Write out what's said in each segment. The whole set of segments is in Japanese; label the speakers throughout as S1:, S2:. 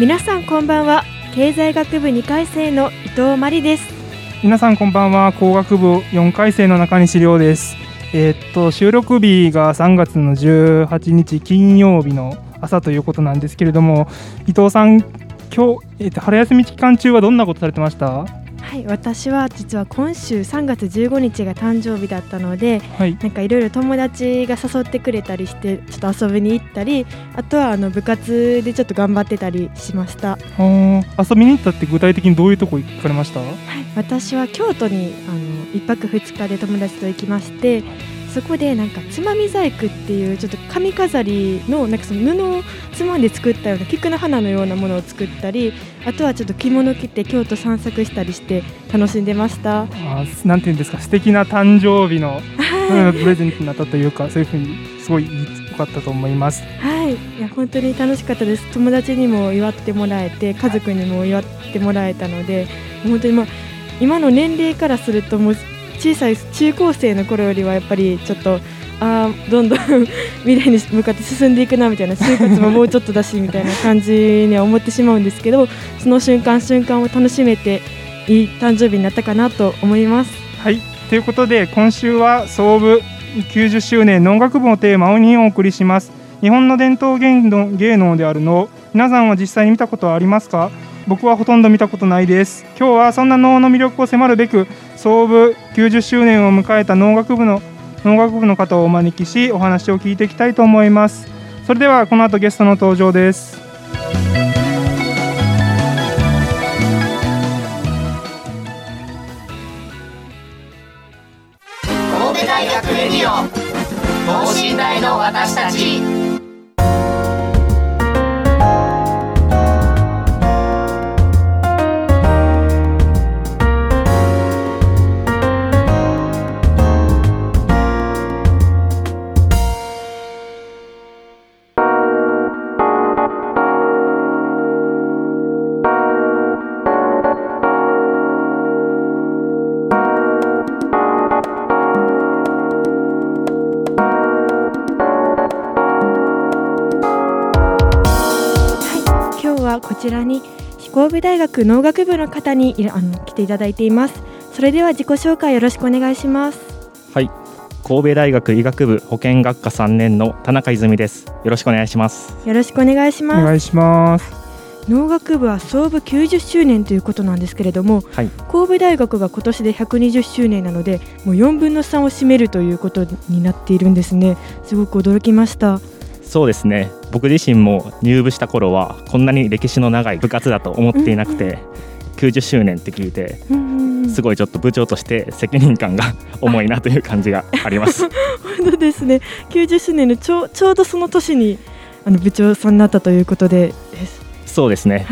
S1: 皆さんこんばんは。経済学部2回生の伊藤真理です。
S2: 皆さんこんばんは。工学部4回生の中西亮です。えーっと収録日が3月の18日金曜日の朝ということなんですけれども伊藤さん今日、えーっと春休み期間中はどんなことされてました？
S1: はい私は実は今週3月15日が誕生日だったので
S2: はい。
S1: なんかいろいろ友達が誘ってくれたりしてちょっと遊びに行ったりあとはあの部活でちょっと頑張ってたりしました、
S2: 遊びに行ったって具体的にどういうとこ行かれました？
S1: 私は京都にあの1泊2日で友達と行きましてそこでなんかつまみ細工っていうちょっと髪飾りのなんかその布をつまんで作ったような菊の花のようなものを作ったりあとはちょっと着物着て京都散策したりして楽しんでました。
S2: あーなんていうんですか素敵な誕生日の、うんプレゼントになったというかそういうふうにすごい良かったと思います
S1: はい、いや本当に楽しかったです。友達にも祝ってもらえて、家族にも祝ってもらえたので、本当にまあ今の年齢からするともう小さい中高生の頃よりはやっぱりちょっとあーどんどん未来に向かって進んでいくなみたいな就活ももうちょっとだしみたいな感じには思ってしまうんですけど、その瞬間瞬間を楽しめていい誕生日になったかなと思います。
S2: はい。ということで今週は創部90周年農学部のテーマをにお送りします。日本の伝統芸能芸能である能皆さんは実際に見たことはありますか？僕はほとんど見たことないです。今日はそんな能の魅力を迫るべく創部90周年を迎えた農学部の農学部の方をお招きしお話を聞いていきたいと思います。それではこの後ゲストの登場です。
S3: 神戸大学
S1: 農学部の方にあの来ていただいています。それでは自己紹介よろしくお願いします。
S4: はい神戸大学医学部保健学科3年の田中泉ですよろしくお願いします
S1: よろしくお願いします。
S2: お願いします
S1: 農学部は創部90周年ということなんですけれども、
S4: はい
S1: 神戸大学が今年で120周年なので、もう4分の3を占めるということになっているんですね。すごく驚きました。
S4: そうですね。僕自身も入部した頃はこんなに歴史の長い部活だと思っていなくて、90周年って聞いてすごいちょっと部長として責任感が重いなという感じがあります。
S1: 本当ですね。90周年のちょうちょうどその年にあの部長さんになったということで。
S4: そうですね。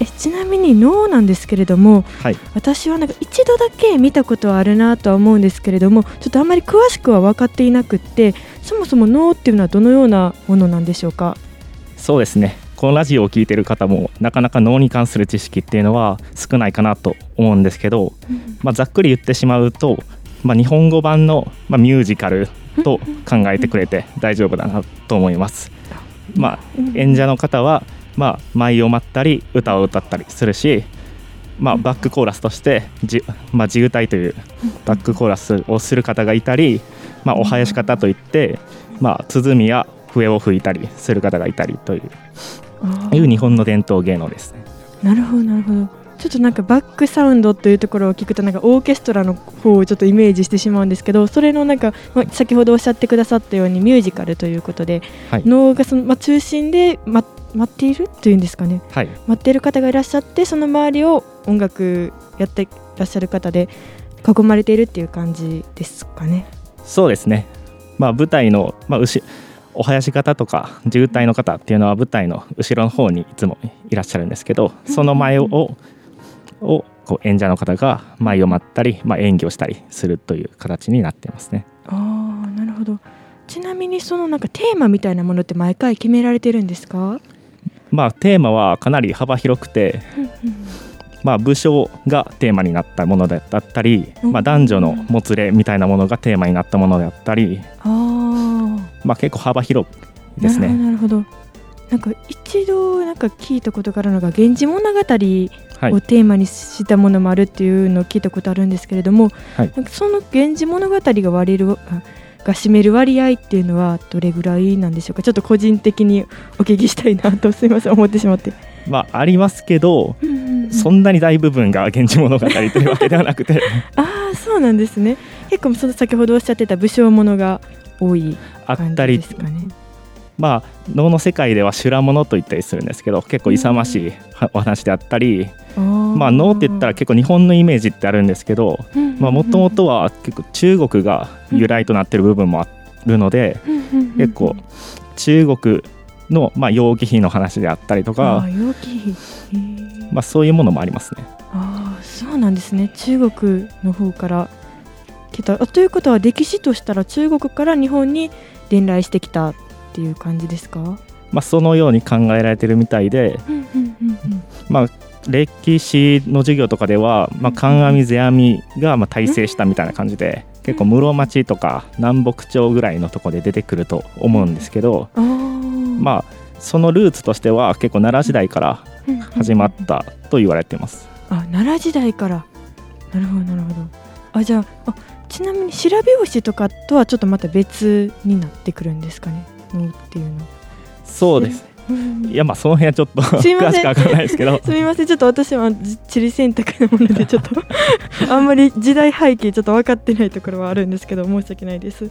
S1: えちなみに脳なんですけれども、
S4: はい。
S1: 私はなんか一度だけ見たことはあるなとは思うんですけれどもちょっとあんまり詳しくは分かっていなくってそもそも脳っていうのはどのようなものなんでしょうか？
S4: そうですね。このラジオを聞いてる方もなかなか脳に関する知識っていうのは少ないかなと思うんですけど、まあ、ざっくり言ってしまうと、まあ、日本語版の、まあ、ミュージカルと考えてくれて大丈夫だなと思います。まあ、演者の方は、まあ、舞を舞ったり歌を歌ったりするし、まあ、バックコーラスとしてじ、まあ、地歌いというバックコーラスをする方がいたり、まあ、お囃子方といって、まあ、鼓や笛を吹いたりする方がいたりといういう日本の伝統芸能ですね。
S1: なるほどなるほど。ちょっとなんかバックサウンドというところを聞くとなんかオーケストラの方をちょっとイメージしてしまうんですけどそれのなんか、まあ、先ほどおっしゃってくださったようにミュージカルということで、
S4: はい。
S1: 能がその、まあ、中心で、ま、待っているというんですかね。
S4: はい。
S1: 待っている方がいらっしゃってその周りを音楽やっていらっしゃる方で囲まれているっていう感じですかね。
S4: そうですね、まあ、舞台の、まあ、後お囃子方とか渋滞の方っていうのは舞台の後ろの方にいつもいらっしゃるんですけどその前ををこう演者の方が前を待ったり、まあ、演技をしたりするという形になってますね。
S1: あーなるほど。ちなみにそのなんかテーマみたいなものって毎回決められてるんですか、
S4: まあ、テーマはかなり幅広くて、まあ、武将がテーマになったものだったり、
S1: うん。
S4: まあ、男女のもつれみたいなものがテーマになったものだったり、まあ、結構幅広いですね。
S1: なるほどなんか一度なんか聞いたことがあるのが「源氏物語」をテ
S4: はい、
S1: ーマにしたものもあるっていうのを聞いたことあるんですけれども、
S4: はい。
S1: なんかその「源氏物語」が割れるあが占める割合っていうのはどれぐらいなんでしょうか？ちょっと個人的にお聞きしたいなとすいません思ってしまって。
S4: まあ、ありますけどそんなに大部分が「源氏物語」というわけではなくて。
S1: ああそうなんですね。結構その先ほどおっしゃってた武将ものが多い
S4: あ
S1: 感じ
S4: ったり
S1: ですかね。
S4: まあ能の世界では修羅物と言ったりするんですけど結構勇ましいはお話であったり、まあ能って言ったら結構日本のイメージってあるんですけどもともとは結構中国が由来となってる部分もあるので結構中国のまあ容疑費の話であったりと
S1: あ
S4: か
S1: あ容器へー。
S4: まあそういうものもありますね。
S1: ああそうなんですね。中国の方から来た。あということは歴史としたら中国から日本に伝来してきたっていう感じですか？
S4: まあそのように考えられてるみたいでまあ歴史の授業とかでは、まあ、観阿弥世阿弥がまあ大成したみたいな感じで結構室町とか南北朝ぐらいのとこで出てくると思うんですけど、まあそのルーツとしては結構奈良時代から始まったと言われています。
S1: あ奈良時代から。なるほどなるほど。あじゃああちなみに調べ押しとかとはちょっとまた別になってくるんですかね。能っていうの。
S4: そうです。
S1: うん。
S4: いやまあその辺はちょっと詳しくわからないですけど。
S1: すみません。ちょっと私はじ地理選択のものでちょっと あんまり時代背景ちょっと分かってないところはあるんですけど申し訳ないです。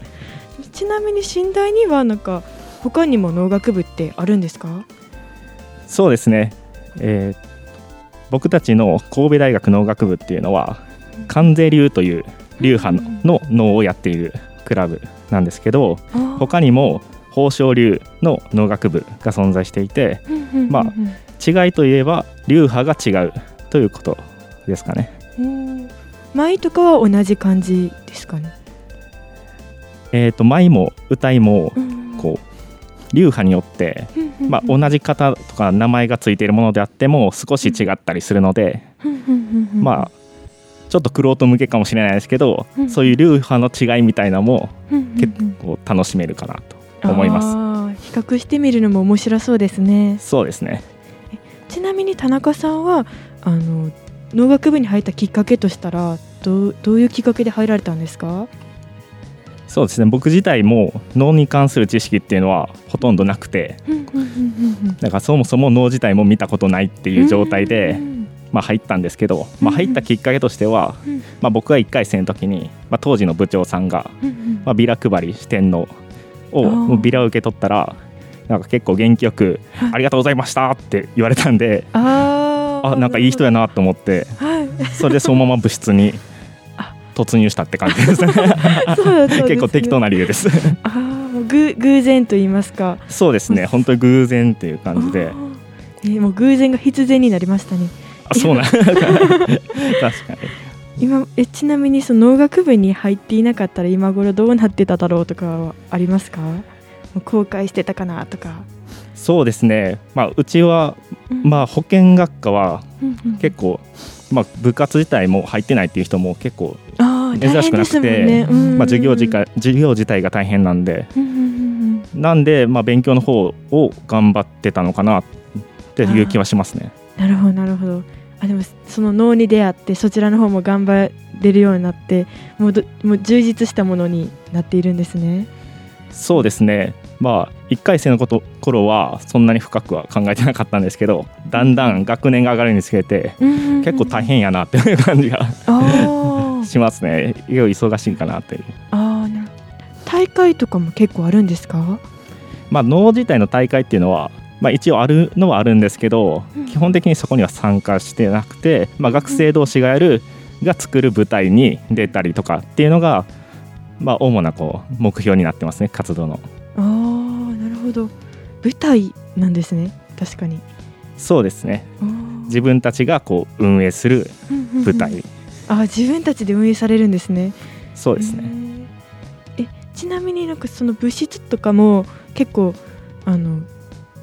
S1: ちなみに寝台にはなんか他にも農学部ってあるんですか？
S4: そうですね、えー僕たちの神戸大学農学部っていうのは関税流という流派の農をやっているクラブなんですけど他にも宝生流の農学部が存在していてまあ違いといえば流派が違うということですかね。
S1: うん舞とかは同じ感じですかね？
S4: えー、と舞も歌いも流派によって、まあ、同じ型とか名前がついているものであっても少し違ったりするので、まあちょっと玄人向けかもしれないですけど、
S1: うん
S4: そういう流派の違いみたいなのも結
S1: 構
S4: 構楽しめるかなと思います。
S1: す比較してみるのも面白そうですね。
S4: そうですね。
S1: ちなみに田中さんはあの農学部に入ったきっかけとしたらどうどういうきっかけで入られたんですか？
S4: そうですね。僕自体も脳に関する知識っていうのはほとんどなくてだからそもそも脳自体も見たことないっていう状態で、まあ、入ったんですけど、まあ、入ったきっかけとしては、まあ、僕が1回生の時に、まあ、当時の部長さんが、まあ、ビラ配り四天王をビラを受け取ったらなんか結構元気よく「ありがとうございました」って言われたんで
S1: あ
S4: なんかいい人やなと思って
S1: はい。
S4: それでそのまま部室に突入したって感じですね。結構適当な理由です。
S1: あーもうぐ偶然と言いますか。
S4: そうですね。本当に偶然っていう感じで。
S1: えーもう偶然が必然になりましたね。
S4: あそうなん。確かに。
S1: 今えちなみにその農学部に入っていなかったら今頃どうなってただろうとかはありますか？後悔してたかなとか、
S4: そうですね。まあうちはまあ保健学科は結構まあ部活自体も入ってないっていう人も結構珍しくなくて。
S1: ねうん
S4: まあ、授業自体授業自体が大変なんで。なんで、まあ、勉強の方を頑張ってたのかなっていう気はしますね。
S1: なるほどなるほど。あでもその脳に出会ってそちらの方も頑張れるようになってもうどもう充実したものになっているんですね。
S4: そうですね。まあ1回生のこと頃はそんなに深くは考えてなかったんですけどだんだん学年が上がるにつれて結構大変やなっていう感じがしますね。いろいろ忙しいかなっていう。
S1: あーなる大会とかも結構あるんですか？
S4: まあ脳自体の大会っていうのはまあ、一応あるのはあるんですけど、
S1: うん。
S4: 基本的にそこには参加してなくて、まあ、学生同士がやるが作る舞台に出たりとかっていうのが、まあ、主なこう目標になってますね。活動の。
S1: あーなるほど。舞台なんですね。確かに。
S4: そうですね。自分たちがこう運営する
S1: うんうんうん。
S4: 舞台、
S1: あー自分たちで運営されるんですね。
S4: そうですね、
S1: えちなみになんかその物質とかも結構あの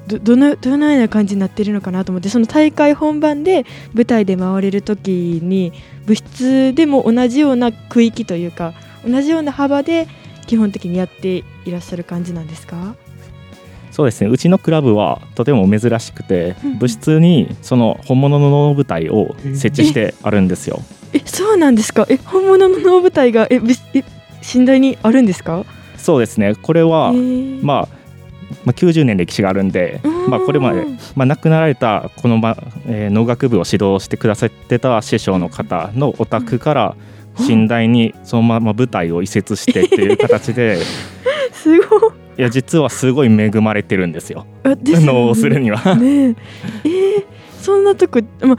S1: どどのどのような感じになってるのかなと思ってその大会本番で舞台で回れる時に物質でも同じような区域というか同じような幅で基本的にやっていらっしゃる感じなんですか？
S4: そうですね。うちのクラブはとても珍しくて
S1: うん
S4: 部室にその本物の能舞台を設置してあるんですよ
S1: えそうなんですか？え本物の能舞台がえぶえ寝台にあるんですか？
S4: そうですね。これは、まあ、まあ90年歴史があるんで、
S1: うん
S4: まあ、これまで、まあ、亡くなられたこの、まえー農学部を指導してくださってた師匠の方のお宅から寝台にそのまま舞台を移設してっていう形で
S1: すごい。
S4: いや実はすごい恵まれてるんですよ。
S1: あですよね。
S4: 能をするには。
S1: ねえ。えーそんなとこ、ま、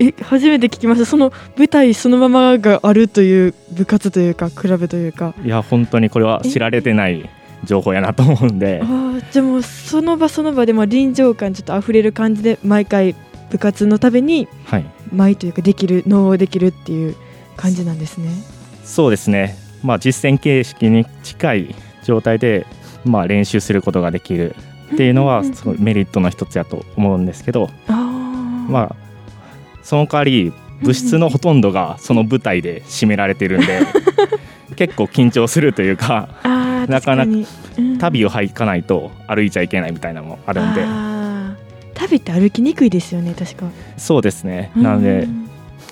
S1: え初めて聞きました。その舞台そのままがあるという部活というかクラブというか。
S4: いや本当にこれは知られてない情報やなと思うんで。
S1: あゃあもうその場その場でも臨場感ちょっと溢れる感じで毎回部活のために
S4: はい。
S1: 舞というかできる能をできるっていう感じなんですね。
S4: そうですね、まあ、実践形式に近い状態で、まあ、練習することができるっていうのはすごいメリットの一つやと思うんですけど、まあ、その代わり物質のほとんどがその舞台で占められてるんで 結構緊張するというか なかなか
S1: 確に。うん。
S4: 旅を履かないと歩いちゃいけないみたいなのもあるんで。
S1: 旅って歩きにくいですよね確か。
S4: そうですね。なので
S1: うん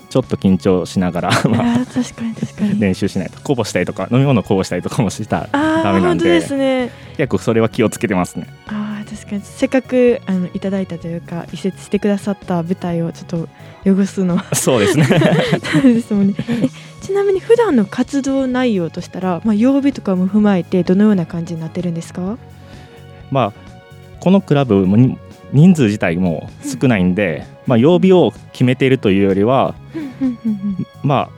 S4: ちょっと緊張しながら、
S1: あ
S4: まあ、
S1: ー確かに確かに。
S4: 練習しないと。こぼしたりとか飲み物こぼしたりとかもしたら
S1: あ
S4: ダメなんで。
S1: ね。
S4: 結構それは気をつけてますね。
S1: あー確かに。せっかくあのいただいたというか移設してくださった舞台をちょっと汚すのは。
S4: そうですね。
S1: そうですもんね。えちなみに普段の活動内容としたら、まあ、曜日とかも踏まえてどのような感じになってるんですか？
S4: まあこのクラブもに人数自体も少ないんで、まあ、曜日を決めているというよりは、まあ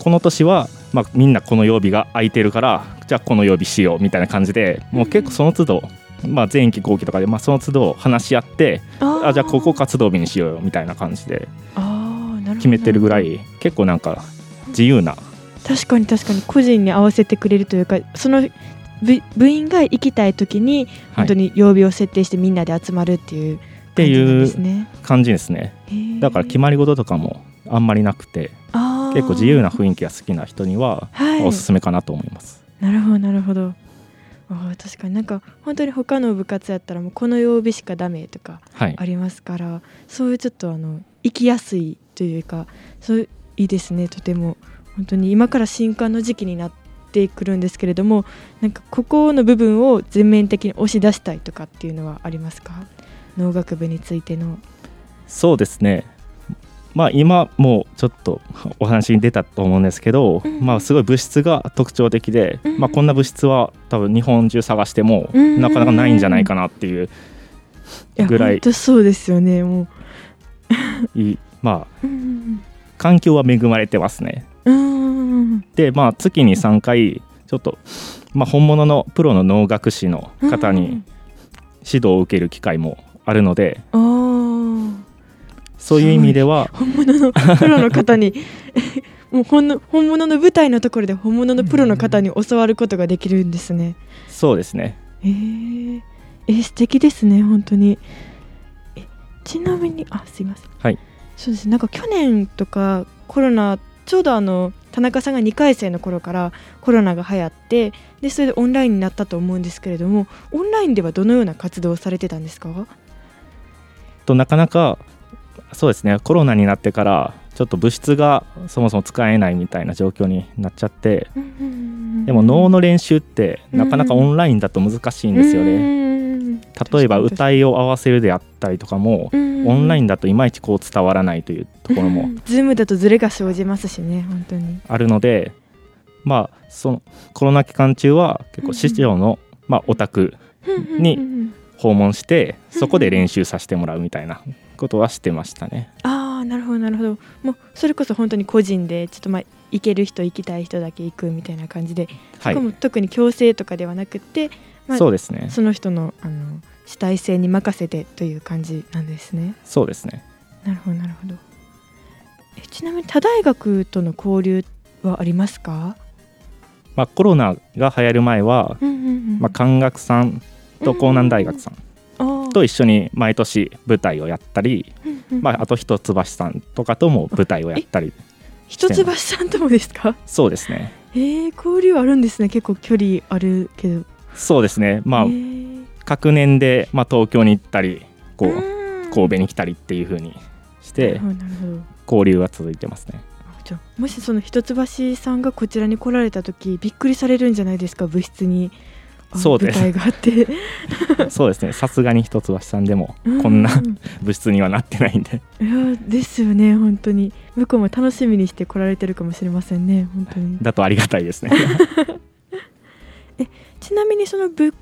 S4: この年は、まあ、みんなこの曜日が空いてるからじゃあこの曜日しようみたいな感じでもう結構その都度、まあ、前期後期とかで、まあ、その都度話し合って
S1: あ
S4: あじゃあここ活動日にしようよみたいな感じで決めてるぐらい結構なんか自由な。
S1: 確かに確かに。個人に合わせてくれるというかその部部員が行きたい時に
S4: はい。
S1: 本当に曜日を設定してみんなで集まるっていう
S4: ていう
S1: 感じですね。
S4: 感じですね。だから決
S1: ま
S4: まり事とかもあんまりなくて結構自由な雰囲気が好きな人には
S1: はい。
S4: おすすめかなと思います。
S1: なるほどなるほどあー確かに。なんか本当に他の部活やったらもうこの曜日しかダメとか
S4: はい。
S1: ありますからそういうちょっとあの行きやすいというかそういいですね。とても。本当に今から新刊の時期になってくるんですけれどもなんかここの部分を全面的に押し出したいとかっていうのはありますか？農学部についての。
S4: そうですねまあ今もうちょっとお話に出たと思うんですけど、
S1: うん。
S4: まあすごい物質が特徴的で、
S1: うん。
S4: まあこんな物質は多分日本中探しても
S1: うん。
S4: なかなかないんじゃないかなっていうぐらい。
S1: 本当そうですよねも
S4: いいまあ
S1: ううん。
S4: 環境は恵まれてますね。
S1: うん。うん
S4: でまあ月に3回ちょっと、まあ、本物のプロの農学士の方に指導を受ける機会もあるので
S1: あー
S4: そういう意味では
S1: 本物のプロの方に もうほんの本物の舞台のところで本物のプロの方に教わることができるんですね。
S4: そうですね
S1: えー、えー素敵ですね本当に。えちなみにあすいません。
S4: はい。
S1: そうですねなんか去年とかコロナちょうどあの田中さんが2回生の頃からコロナが流行ってでそれでオンラインになったと思うんですけれどもオンラインではどのような活動をされてたんですか？
S4: となかなかそうですね。コロナになってからちょっと物質がそもそも使えないみたいな状況になっちゃってでも能の練習ってなかなかオンラインだと難しいんですよね。
S1: ね
S4: 例えば歌いを合わせるであったりとかもオンライ
S1: ン
S4: ンだといまいちこう伝わらないというところも
S1: ズームだとズレが生じますしね本当に。
S4: あるのでまあそのコロナ期間中は結構師匠の、まあ、お宅に訪問してそこで練習させてもらうみたいなことはしてましたね。
S1: ああなるほどなるほど。もうそれこそ本当に個人でちょっとまあ行ける人行きたい人だけ行くみたいな感じで、
S4: はい。
S1: しかも特に強制とかではなくて、まあ
S4: そうですね。
S1: その人のあの主体性に任せてという感じなんですね。
S4: そうですね。
S1: なるほどなるほど。えちなみに他大学との交流はありますか、
S4: まあ、コロナが流行る前は、
S1: うんうんうん
S4: まあ、関学さんと江南大学さん
S1: あー
S4: と一緒に毎年舞台をやったり、まあ、あと一橋さんとかとも舞台をやったり
S1: 一橋さんともですか？
S4: そうですね。
S1: えー、交流あるんですね。結構距離あるけど。
S4: そうですね。まあ、
S1: えー。
S4: 各年で、まあ、東京に行ったりこう
S1: うん。
S4: 神戸に来たりっていう風にして交流は続いてますね。
S1: じゃあもしその一橋さんがこちらに来られた時びっくりされるんじゃないですか？部室に
S4: そうです。
S1: 舞台があって。
S4: そうですね。さすがに一橋さんでも
S1: う
S4: こんな 物質にはなってないんで。
S1: いやですよね。本当に。向こうも楽しみにして来られてるかもしれませんね。本当に。
S4: だとありがたいですね。
S1: ちなみにその部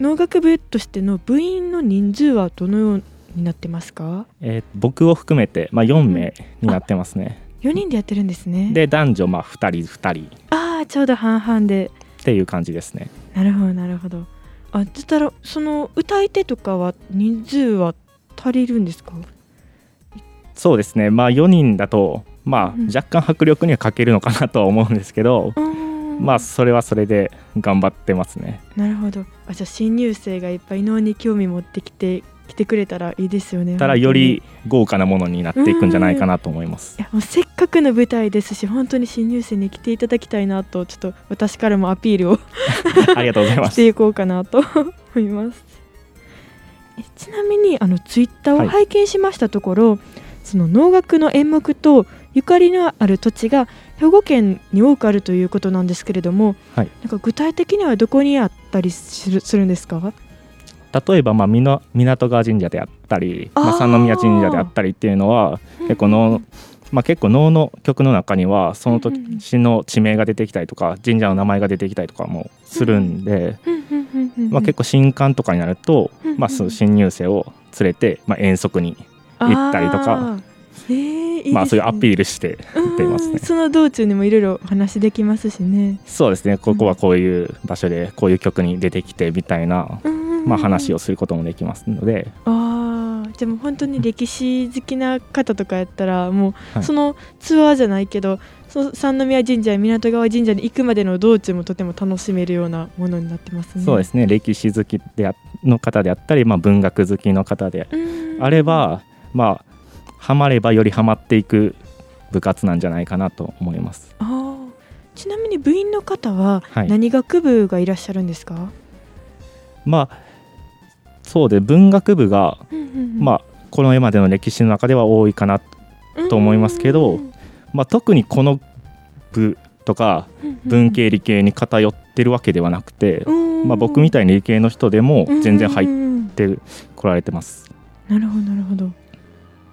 S1: 農学部としての部員の人数はどのようになってますか？
S4: えー僕を含めて、まあ、4名になってますね、
S1: 4人でやってるんですね。
S4: で男女まあ2人2人。
S1: ああちょうど半々で
S4: っていう感じですね。
S1: なるほどなるほど。あそしたらその歌い手とかは人数は足りるんですか？
S4: そうですね。まあ4人だとま
S1: うん。
S4: あ若干迫力には欠けるのかなとは思うんですけど、まあそれはそれで頑張ってますね。
S1: なるほど。あじゃあ新入生がいっぱい能に興味持ってきて来てくれたらいいですよね
S4: ただより豪華なものになっていくんじゃないかなと思います。
S1: いやもうせっかくの舞台ですし本当に新入生に来ていただきたいなとちょっと私からもアピールを
S4: ありがとうございます。
S1: していこうかなと思います。えちなみにあのツイッターを
S4: はい。
S1: 拝見しましたところ、その能楽の演目とゆかりのある土地が兵庫県に多くあるということなんですけれども、
S4: はい。
S1: なんか具体的にはどこにあったりするするんですか？
S4: 例えばまあみな港川神社であったりまあ、三宮神社であったりっていうのは結構能、まあ、結構能の曲の中にはその
S1: うんうん
S4: 年の地名が出てきたりとか神社の名前が出てきたりとかもするんで、まあ、結構新刊とかになると、
S1: うんうん
S4: まあ、その新入生を連れて、まあ、遠足に行ったりとか
S1: えーいいですね。
S4: まあ、そういうアピールして出ますね。
S1: うんその道中にもいろいろお話できますしね、
S4: そうですね。ここはこういう場所でこういう曲に出てきてみたいな、まあ、話
S1: を
S4: をすることもできますので、
S1: ああじゃあもう本当に歴史好きな方とかやったらもう、
S4: はい
S1: そのツアーじゃないけどその三宮神社や港川神社に行くまでの道中もとても楽しめるようなものになってますね。
S4: そうですね。歴史好きであの方であったり、まあ、文学好きの方で
S1: うん。
S4: あれば、まあ、ハマればよりハマっていく部活なんじゃないかなと思います。
S1: あー。ちなみに部員の方は
S4: はい。
S1: 何学部がいらっしゃるんですか、
S4: まあそうで文学部が、まあ、この絵までの歴史の中では多いかな、
S1: あ
S4: と思いますけどまあ、特にこの部とか文系理系に偏ってるわけではなくて、まあ、僕み
S1: た
S4: たいに理系の人でも全然入っ
S1: って
S4: こられてます。
S1: なるほどなるほど。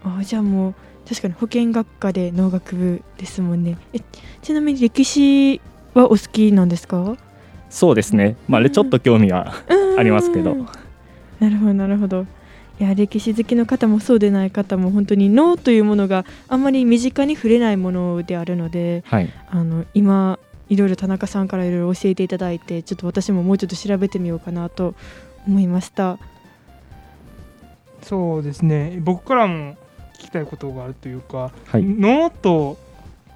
S1: あーじゃあもう確かに保健学科で農学部ですもんね。えちなみに歴史はお好きなんですか？
S4: そうですね、まあ、ちょっと興味はありますけど。
S1: うんなるほどなるほど。いや歴史好きの方もそうでない方も本当に脳というものがあんまり身近に触れないものであるので
S4: はい、
S1: あの今いろいろ田中さんからいろいろ教えていただいてちょっと私ももうちょっと調べてみようかなと思いました。
S2: そうですね。僕からも聞きたいことがあるというか、
S4: はい。
S2: 脳と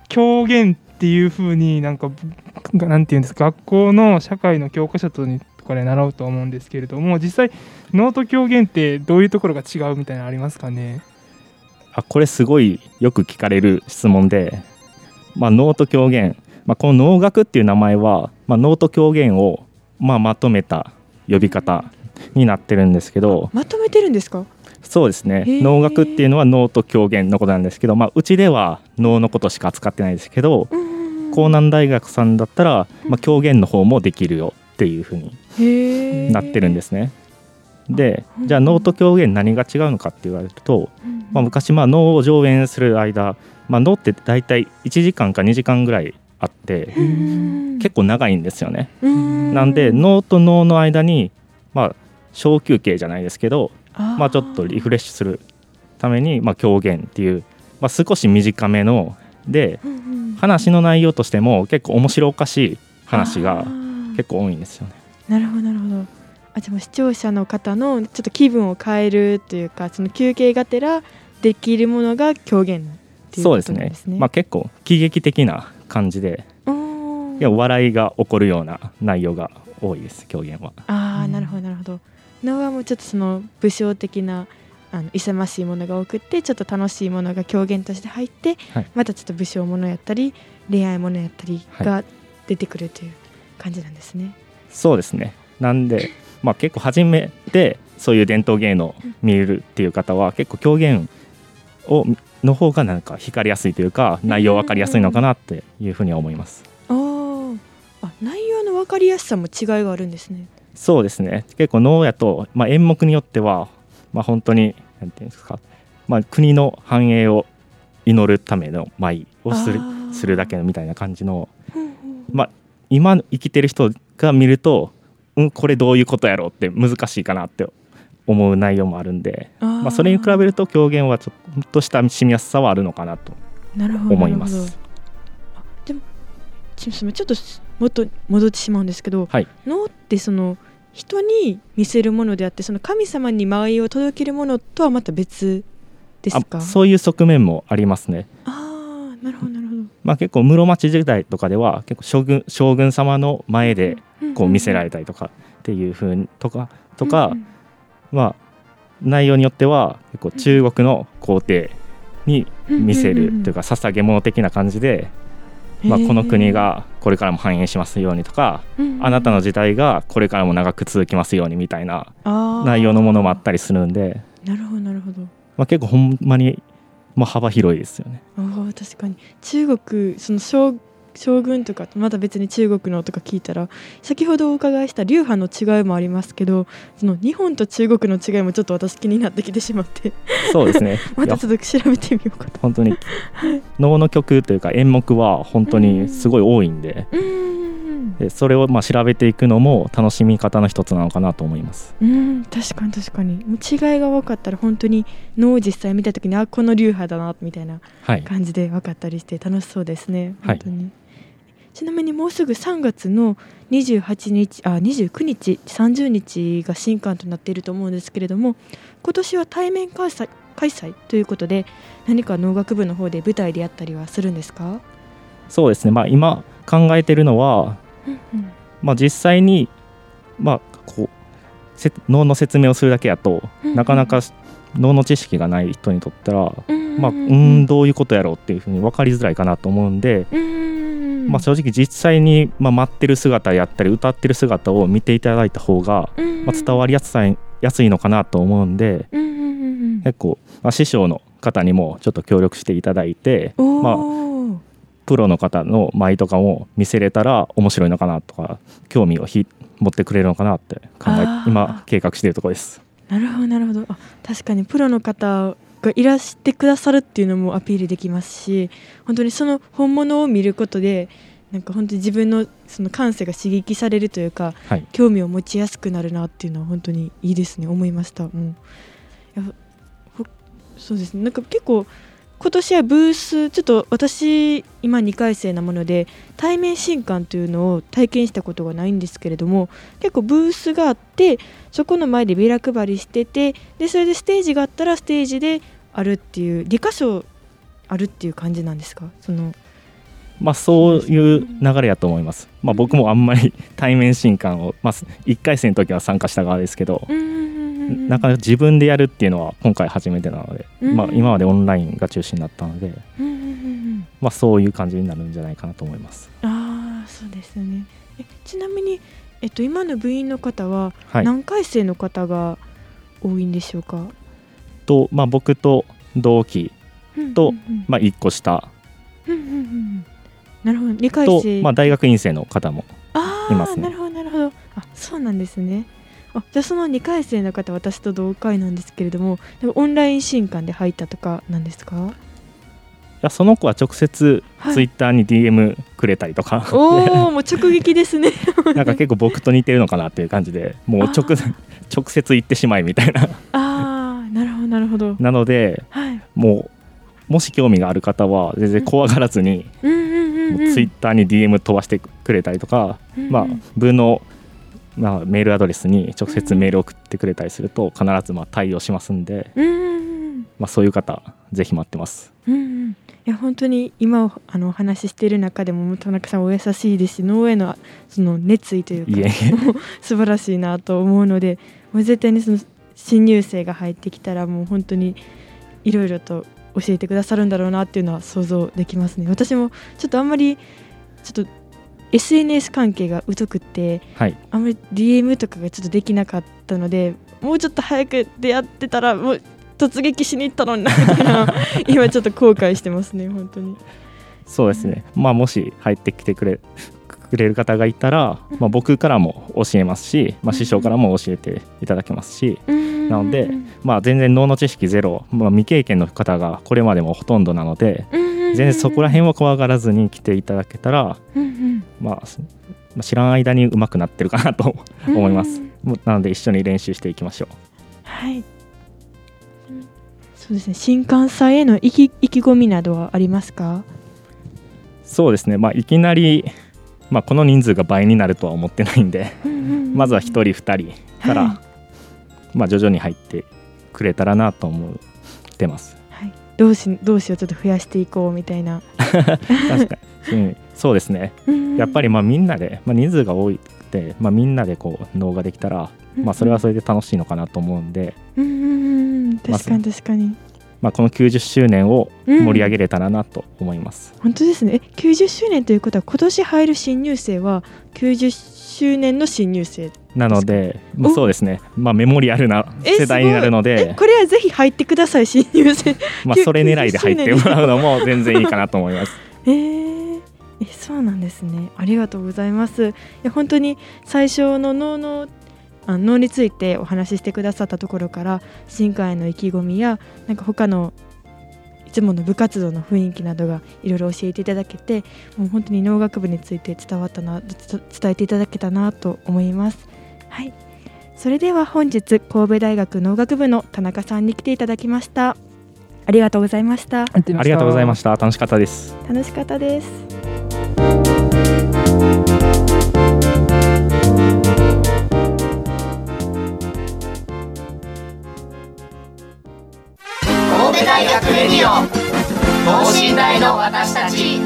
S2: 狂言っていうふうになんかぶなんていうんですか学校の社会の教科書とかで習うと思うんですけれども実際脳と狂言ってどういうところが違うみたいなのありますかね？
S4: あこれすごいよく聞かれる質問で、まあ、能と狂言、まあ、この能楽っていう名前は、まあ、能と狂言を、まあ、まとめた呼び方になってるんですけど。
S1: まとめてるんですか？
S4: そうですね。能楽っていうのは能と狂言のことなんですけど、まあ、うちでは能のことしか扱ってないですけど
S1: うん
S4: 江南大学さんだったら、まあ、狂言の方もできるよっていうふうになってるんですね。で
S1: うん
S4: じゃあ能と狂言何が違うのかって言われると、まあ、昔まあ能を上演する間、まあ、能って大体1時間か2時間ぐらいあって
S1: うん
S4: 結構長いんですよね。
S1: うん。
S4: なんで能と能の間にまあ小休憩じゃないですけどまあ、ちょっとリフレッシュするために、まあ、狂言っていう、まあ、少し短めので話の内容としても結構面白おかしい話
S1: あ
S4: が
S1: ー
S4: 結構多いんですよね。
S1: なるほどなるほど。あじゃあ視聴者の方のちょっと気分を変えるというかその休憩がてらできるものが狂言っていうこ
S4: そうですね。
S1: となんですね。
S4: まあ、結構喜劇的な感じでいや笑いが起こるような内容が多いです狂言は。
S1: ああなるほどなるほど。能はもうちょっとその武将的なあの勇ましいものが多くってちょっと楽しいものが狂言として入って、
S4: はい。
S1: またちょっと武将ものやったり恋愛ものやったりが出てくるという感じなんですね。
S4: そうですねなんで、まあ、結構初めてそういう伝統芸能を見るっていう方は結構狂言をの方がなんか光りやすいというか内容分かりやすいのかなっていうふうには思います。
S1: あーあ内容の分かりやすさも違いがあるんですね。
S4: そうですね結構能やと、まあ、演目によっては、まあ、本当になんていうんですか、まあ、国の繁栄を祈るための舞をするするだけのみたいな感じの、まあ、今生きてる人が見ると、うん、これどういうことやろうって難しいかなって思う内容もあるんで。まあ、それに比べると狂言はちょっとした染みやすさはあるのかなと思います。
S1: あでもちょちょっともっと戻ってしまうんですけど、
S4: はい。
S1: 能ってその人に見せるものであってその神様に舞を届けるものとはまた別ですか？
S4: あそういう側面もありますね。
S1: あなるほど
S4: まあ、結構室町時代とかでは結構将軍将軍様の前でこう見せられたりとかっていう風にとかとか、まあ内容によっては結構中国の皇帝に見せるというか捧げ物的な感じで、まあ、この国がこれからも繁栄しますようにとか、あなたの時代がこれからも長く続きますようにみたいな内容のものもあったりするんで、
S1: なるほどなるほど。
S4: まあ、結構ほんまにもう幅広いですよね。
S1: あー確かに。中国その将将軍とかまた別に中国のとか聞いたら先ほどお伺いした流派の違いもありますけどその日本と中国の違いもちょっと私気になってきてしまって。
S4: そうですね。
S1: またちょっと調べてみようかと。
S4: 本当に。能の曲というか演目は本当にすごい多いんで。
S1: うーん。
S4: でそれをまあ調べていくのも楽しみ方の一つなのかなと思います。
S1: うん。確かに確かに。もう違いが分かったら本当に能を実際見た時にあこの流派だなみたいな
S4: はい、
S1: 感じで分かったりして楽しそうですね
S4: はい。
S1: 本当に、ちなみにもうすぐ3月の28日あ29日30日が新刊となっていると思うんですけれども今年は対面開催開催ということで何か農学部の方で舞台でやったりはするんですか、
S4: そうですね、まあ、今考えてるのは、まあ、実際に、まあ、こうせ能の説明をするだけやと、
S1: うん
S4: なかなか能の知識がない人にとったら、
S1: うん
S4: まあ、うーんどういうことやろうっていうふうに分かりづらいかなと思うんで、
S1: うん
S4: まあ、正直実際に、まあ、待ってる姿やったり歌ってる姿を見ていただいた方が、まあ、伝わりやすさやすいのかなと思うんで結構、まあ、師匠の方にもちょっと協力していただいて、
S1: お
S4: まあ、
S1: ー
S4: プロの方の舞とかも見せれたら面白いのかなとか興味をひ持ってくれるのかなって考え今計画しているところです。
S1: なるほどなるほど。あ確かにプロの方がいらしてくださるっていうのもアピールできますし本当にその本物を見ることでなんか本当に自分のその感性が刺激されるというか
S4: はい、
S1: 興味を持ちやすくなるなっていうのは本当にいいですね。思いました、うん、そうですね。なんか結構今年はブースちょっと私今2回生なもので対面新刊というのを体験したことがないんですけれども結構ブースがあってそこの前でビラ配りしててでそれでステージがあったらステージであるっていう2箇所あるっていう感じなんですか？その
S4: まあ、そういう流れやと思います。まあ、僕もあんまり 対面新刊を、まあ、1回戦の時は参加した側ですけど、なかなか自分でやるっていうのは今回初めてなので、
S1: うん。
S4: まあ、今までオンラインが中心だったので、
S1: うんうんうんうん。
S4: まあ、そういう感じになるんじゃないかなと思います。
S1: ああそうですよね。えちなみに、えっと、今の部員の方は
S4: はい、
S1: 何回生の方が多いんでしょうか、
S4: と、まあ、僕と同期と
S1: うんうん
S4: まあ、1個下。
S1: うんうんうんうん。なるほど。2回
S4: と
S1: 生、
S4: まあ、大学院生の方も
S1: あ
S4: いますね。
S1: あなるほどなるほど。あそうなんですねあじゃあその2回生の方私と同回なんですけれどもオンライン新刊で入ったとかなんですか？
S4: いやその子は直接
S1: はい。
S4: ツイッターに DM くれたりとか、
S1: おおもう直撃ですね。
S4: なんか結構僕と似てるのかなっていう感じでもう直直接行ってしまいみたいな。
S1: ああなるほどなるほど。
S4: なので
S1: はい。
S4: もうもし興味がある方は全然怖がらずに、
S1: うんうんうんうん。
S4: ツイッターに DM 飛ばしてくれたりとか、
S1: うんうん。
S4: まあ、部の、まあ、メールアドレスに直接メール送ってくれたりすると必ずまあ対応しますんで、
S1: うん。
S4: まあ、そういう方ぜひ待ってます。
S1: うんうんいや本当に今おあのお話ししている中でも田中さんお優しいですし脳へのその熱意というか
S4: い
S1: 素晴らしいなと思うのでもう絶対にその新入生が入ってきたらもう本当にいろいろと教えてくださるんだろうなっていうのは想像できますね。私もちょっとあんまりちょっと SNS 関係が疎くって
S4: はい。
S1: あんまり DM とかがちょっとできなかったのでもうちょっと早く出会ってたらもう突撃しに行ったのになみたいな 今ちょっと後悔してますね本当に。
S4: そうですね、まあ、もし入ってきてくれくれる方がいたら、まあ、僕からも教えますし、まあ、師匠からも教えていただけますし、なのでまあ、全然脳の知識ゼロ、まあ、未経験の方がこれまでもほとんどなので全然そこら辺は怖がらずに来ていただけたら、まあ、知らん間に上手くなってるかなと 思います。なので一緒に練習していきましょう。
S1: はい。そうですね。新幹線への意気意気込みなどはありますか？
S4: そうですね、まあ、いきなり、まあ、この人数が倍になるとは思ってないんで、まずは1人2人から、
S1: はい。
S4: まあ、徐々に入ってくれたらなと思ってます。
S1: はい、同士同士をちょっと増やしていこうみたいな。
S4: 確かに、うん、そうですね。やっぱりまあみんなで、まあ、人数が多いって、まあ、みんなでこう脳ができたら、まあ、それはそれで楽しいのかなと思うんで、
S1: うんうんうん確かに確かに。
S4: まあ、この90周年を盛り上げれたらなと思います。
S1: 本当ですね。え90周年ということは今年入る新入生は90周年の新入生
S4: なので、まあ、
S1: お
S4: そうですね、まあ、メモリアルな
S1: え
S4: 世代になるの
S1: え
S4: で、
S1: これはぜひ入ってください新入生。
S4: まあ、それ狙いで入ってもらうのも全然いいかなと思います。
S1: えー。えそうなんですね。ありがとうございます。いや本当に最初の脳のあ脳についてお話ししてくださったところから新刊への意気込みやなんか他のいつもの部活動の雰囲気などがいろいろ教えていただけてもう本当に農学部について伝わったなつ伝えていただけたなと思いますはい。それでは本日神戸大学農学部の田中さんに来ていただきました。ありがとうございました。
S4: ありがとうございました。楽しかったです。
S1: 楽しかったです。
S3: 神戸大学レディオ等身大の私たち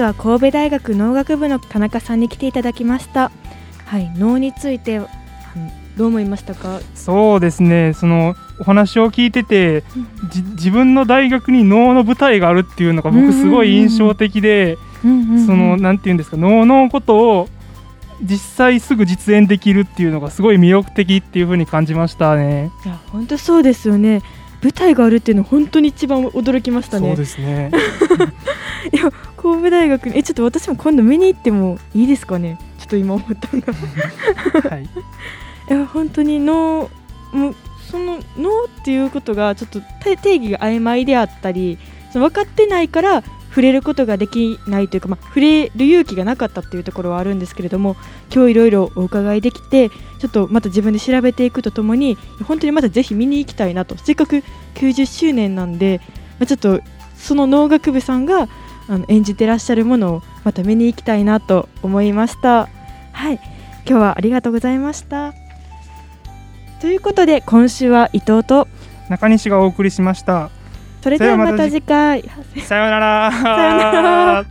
S1: 日は神戸大学農学部の田中さんに来ていただきました。はい脳についてどう思いましたか？
S2: そうですね。そのお話を聞いててじ自分の大学に能の舞台があるっていうのが僕すごい印象的で、そのなんていうんですか能のことを実際すぐ実演できるっていうのがすごい魅力的っていう風に感じましたね。
S1: いや本当そうですよね舞台があるっていうの本当に一番驚きましたね
S2: そうですね。
S1: 神戸大学にえちょっと私も今度見に行ってもいいですかね？ちょっと今思ったのが
S2: はい。
S1: いや本当に脳もうその脳っていうことがちょっと定定義が曖昧であったりその分かってないから触れることができないというか、まあ、触れる勇気がなかったっていうところはあるんですけれども今日いろいろお伺いできてちょっとまた自分で調べていくとともに本当にまたぜひ見に行きたいなとせっかく90周年なんで、まあ、ちょっとその農学部さんがあの演じてらっしゃるものをまた見に行きたいなと思いました。はい今日はありがとうございました。ということで今週は伊藤と
S2: 中西がお送りしました。
S1: それではまた次回。
S2: さようなら。
S1: さようなら